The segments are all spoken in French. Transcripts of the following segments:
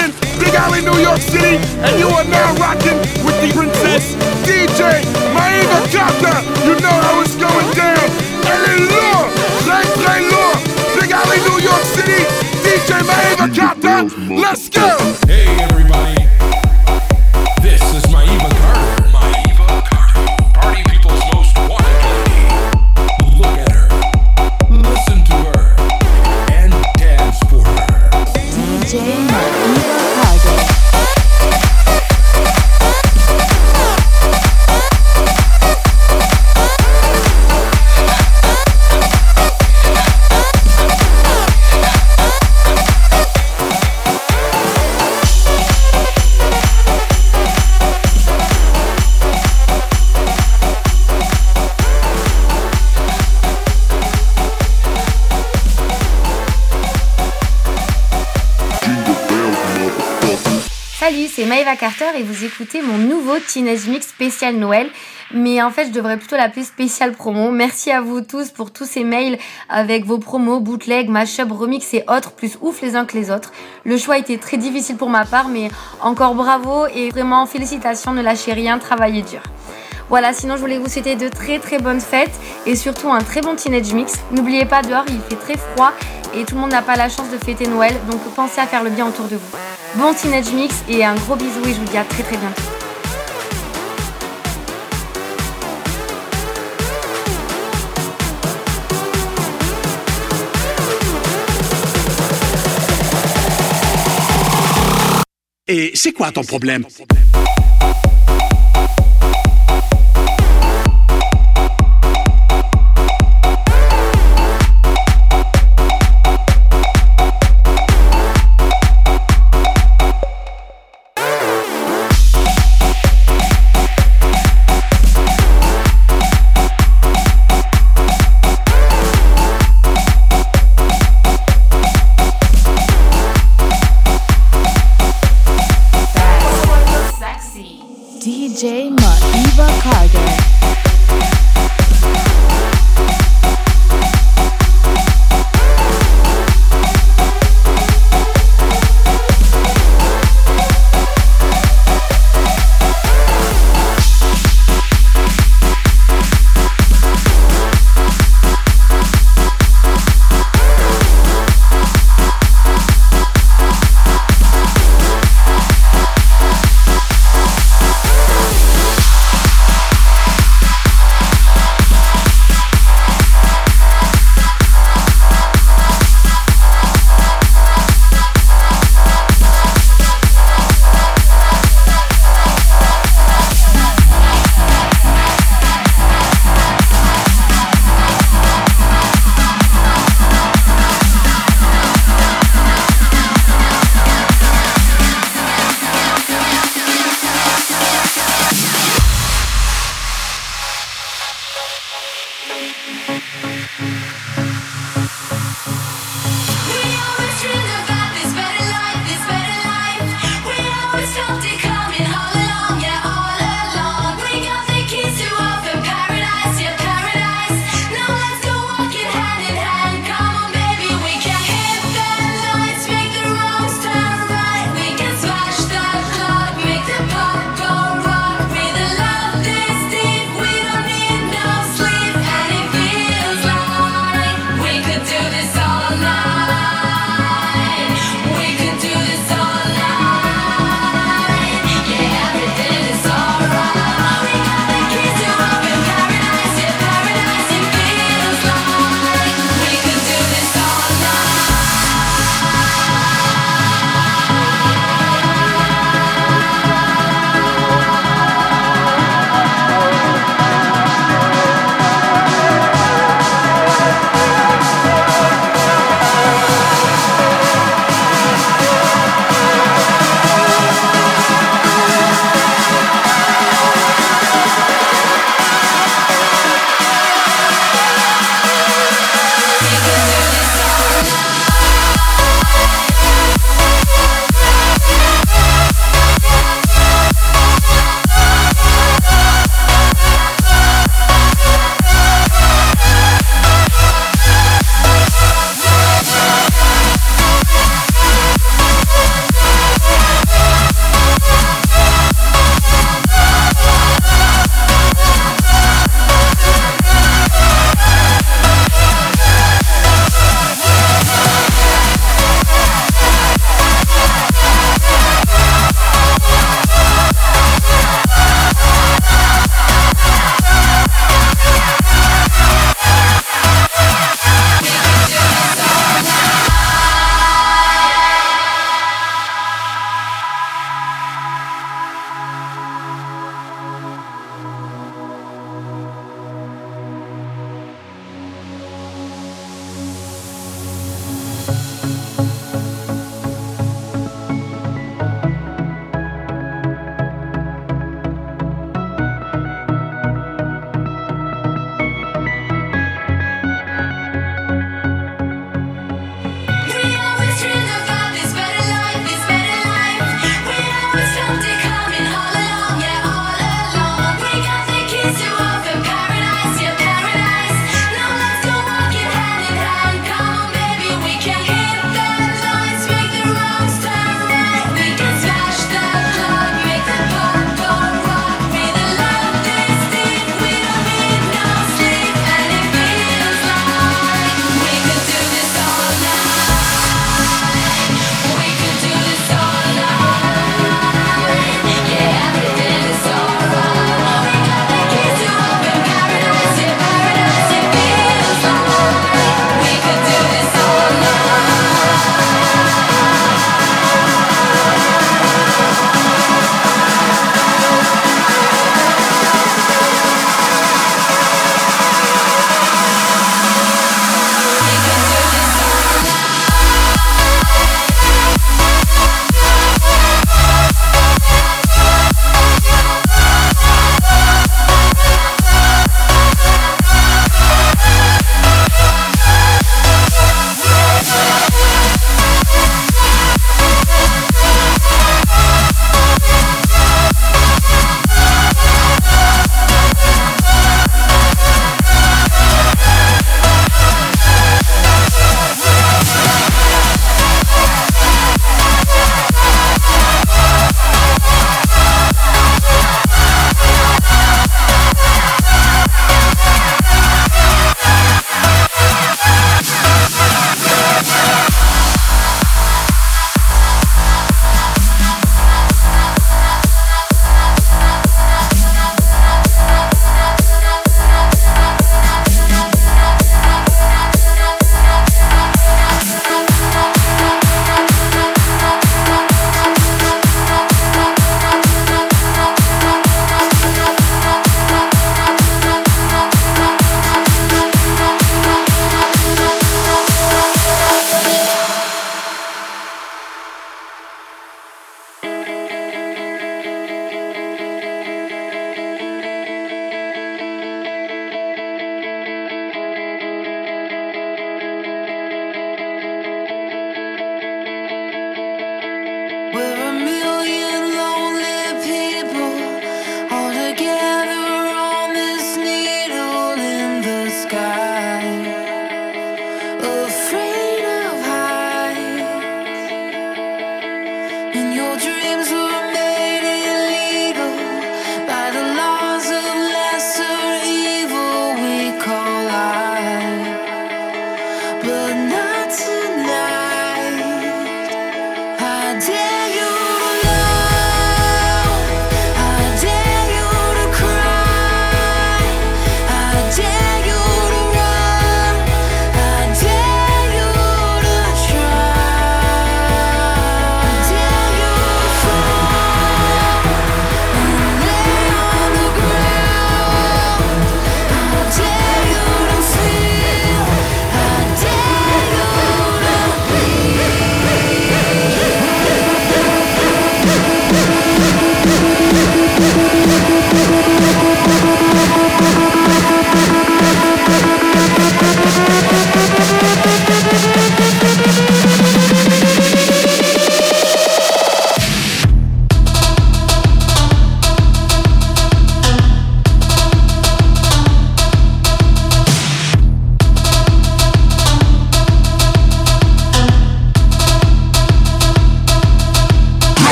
Planet Big Alley, New York City, and you are now rocking with the princess, DJ Maeva Kata. You know how it's going down. Elle est lourde, très très lourde. Big Alley, New York City, DJ Maeva Kata. Let's go. Hey everybody, Carter et vous écoutez mon nouveau Teenage Mix spécial Noël. Mais en fait, je devrais plutôt l'appeler spécial promo. Merci à vous tous pour tous ces mails avec vos promos, bootleg, mashup, remix et autres, plus ouf les uns que les autres. Le choix était très difficile pour ma part, mais encore bravo et vraiment félicitations, ne lâchez rien, travaillez dur. Voilà, sinon je voulais vous souhaiter de très très bonnes fêtes et surtout un très bon Teenage Mix. N'oubliez pas, dehors il fait très froid et tout le monde n'a pas la chance de fêter Noël, donc pensez à faire le bien autour de vous. Bon Teenage Mix et un gros bisou et je vous dis à très très bientôt. Et c'est quoi ton problème?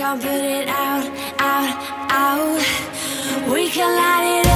Can't put it out, can light it up,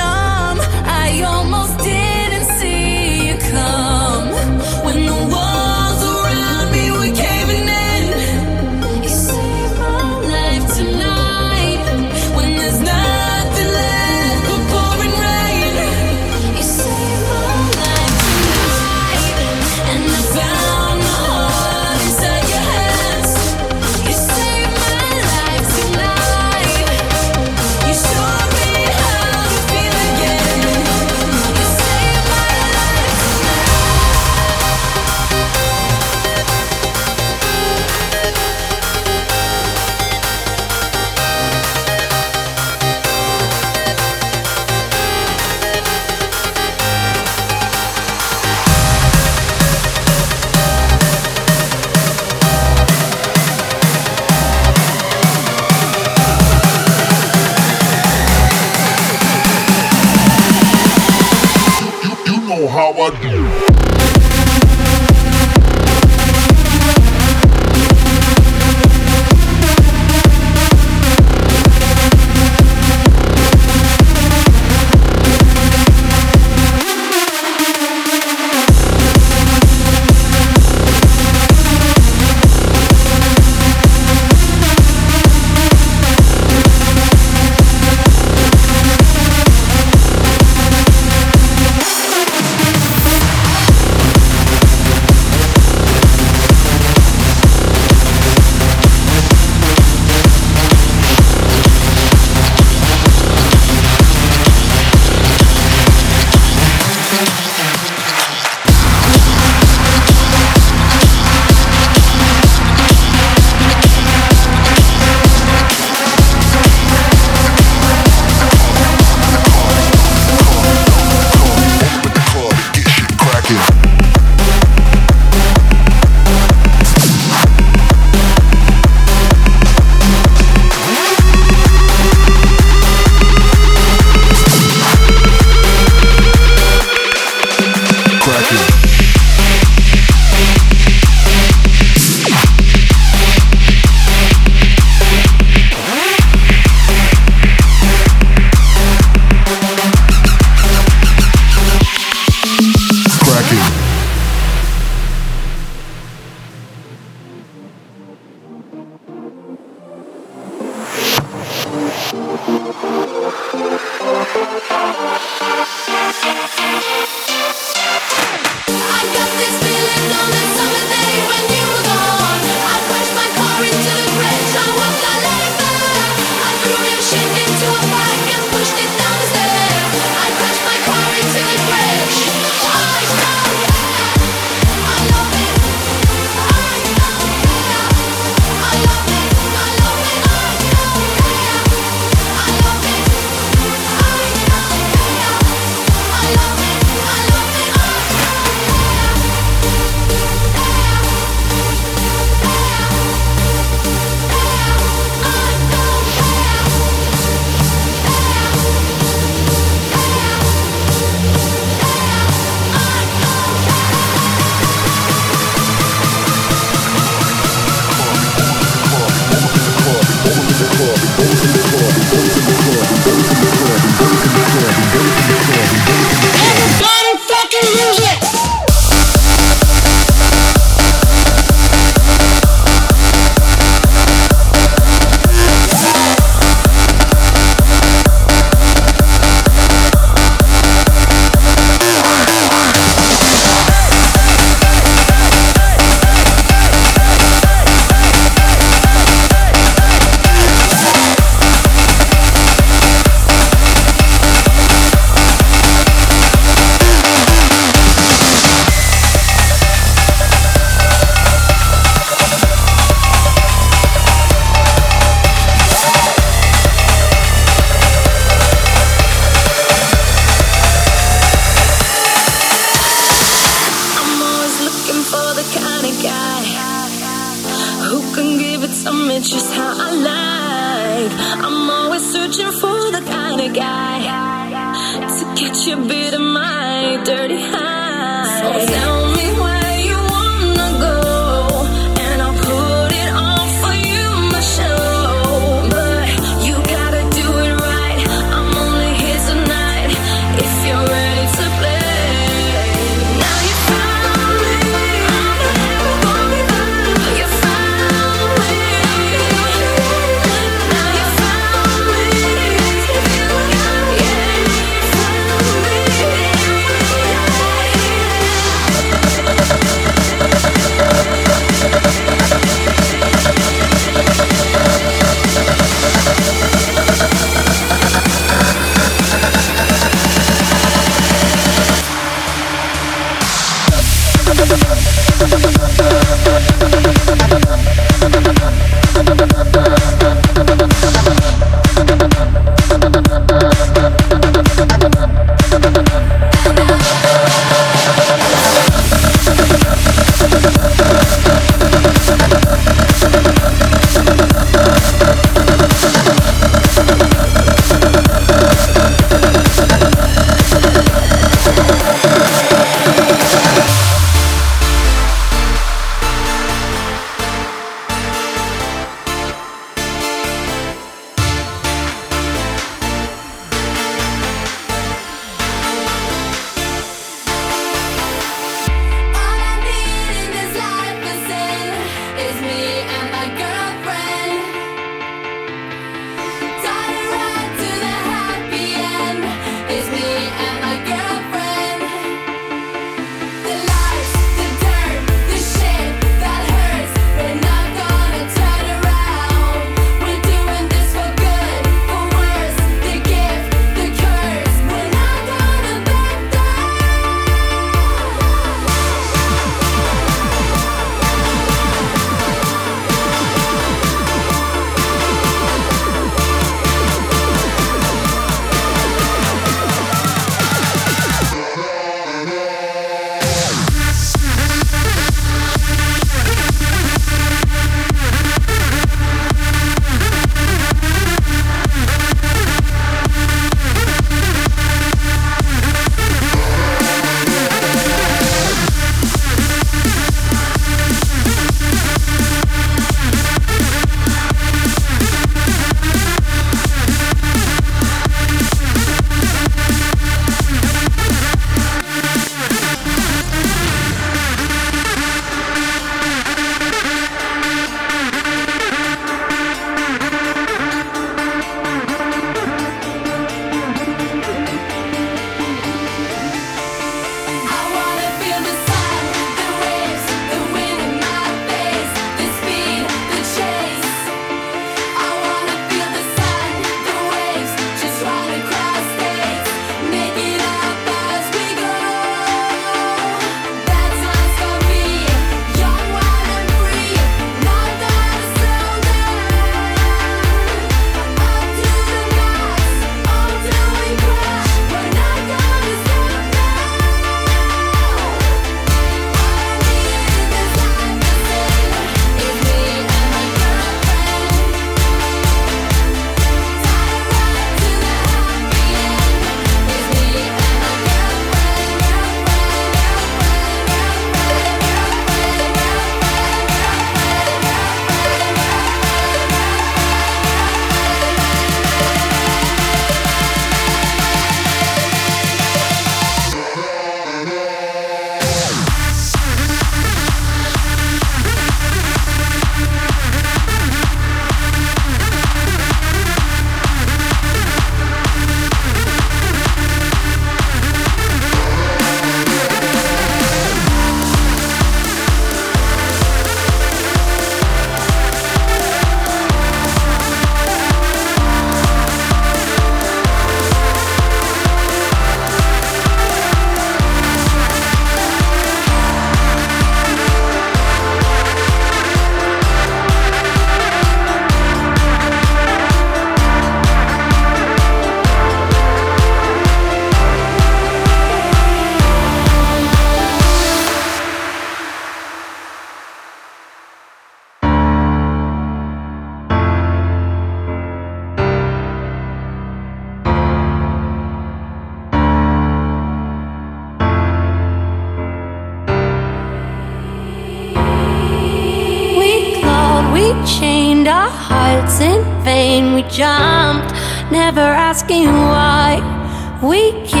We can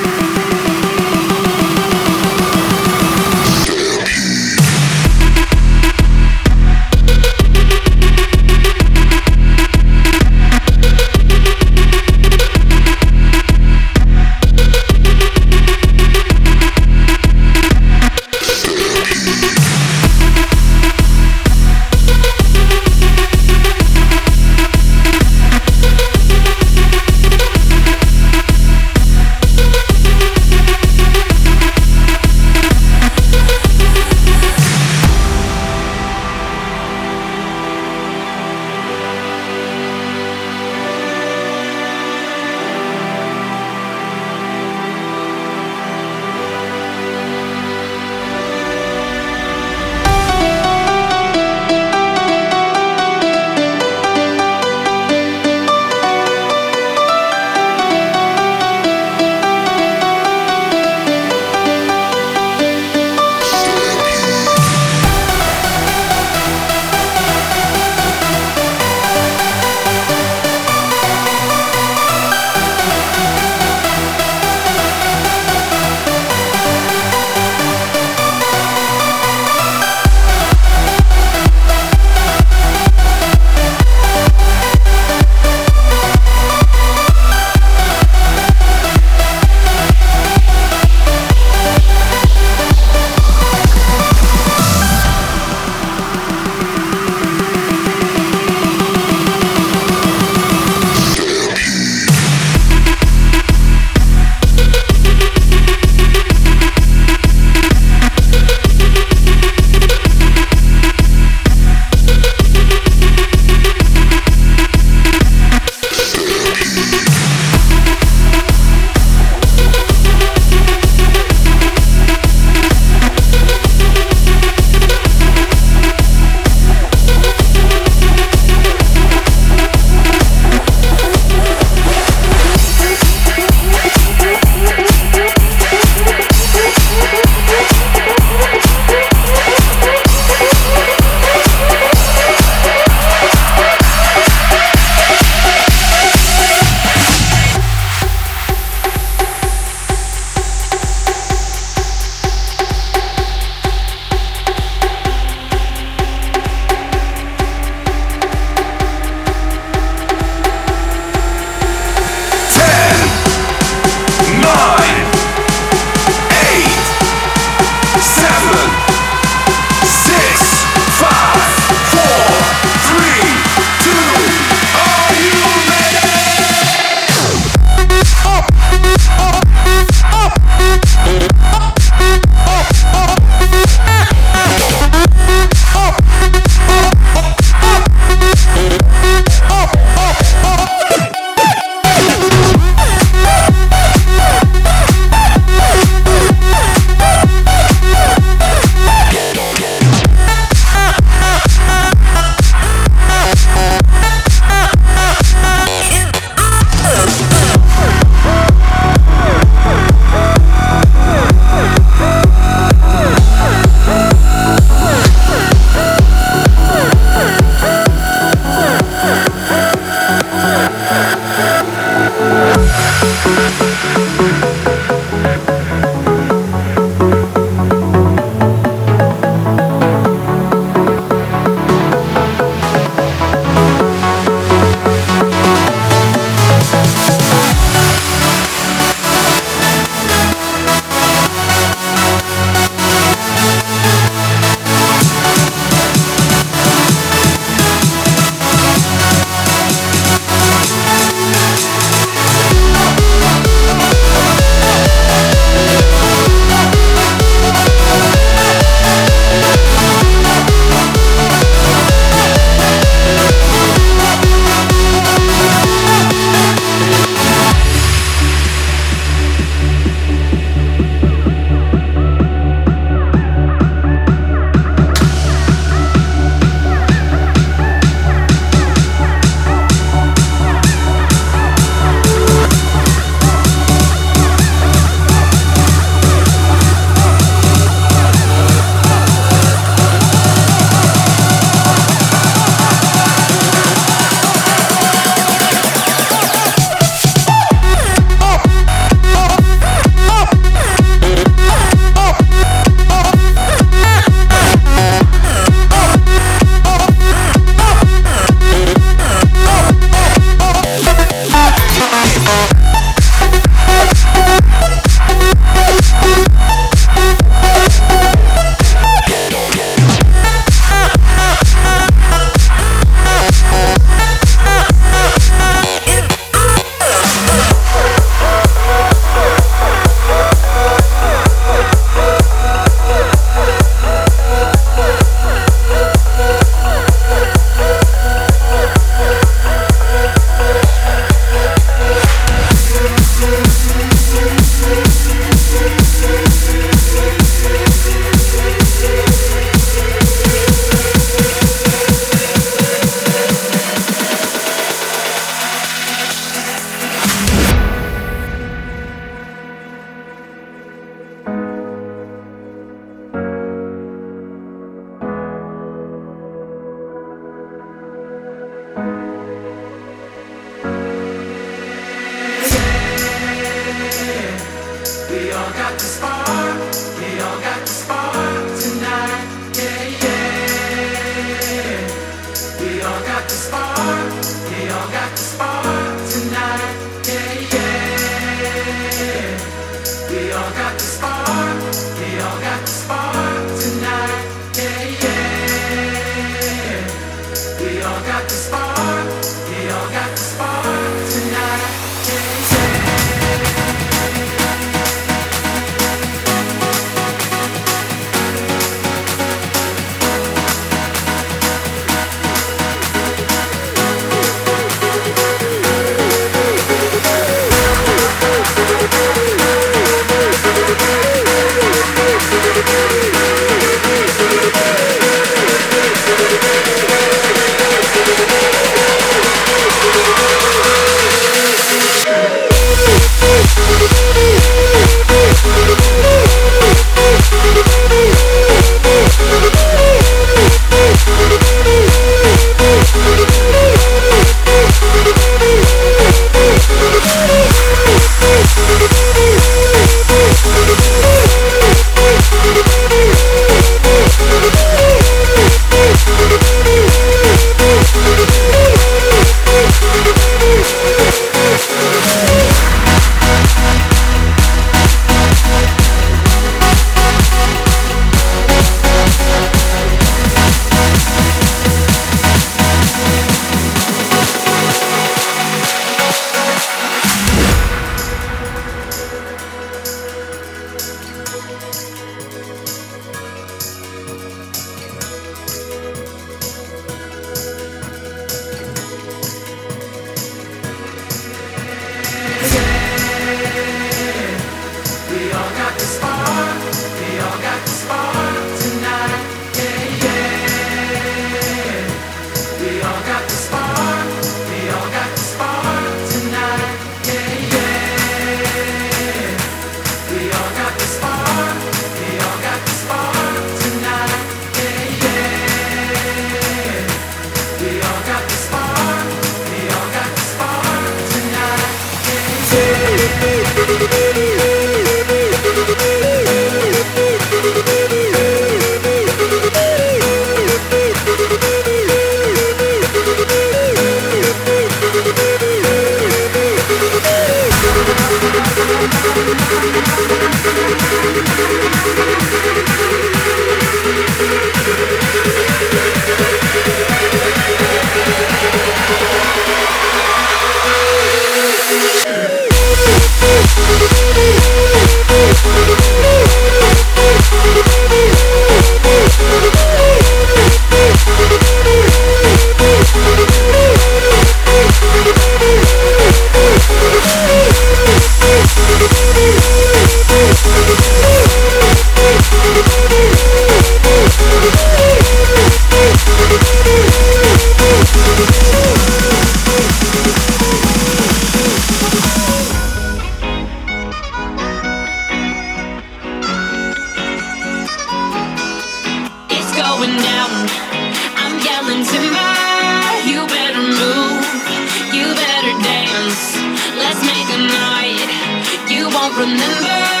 won't remember.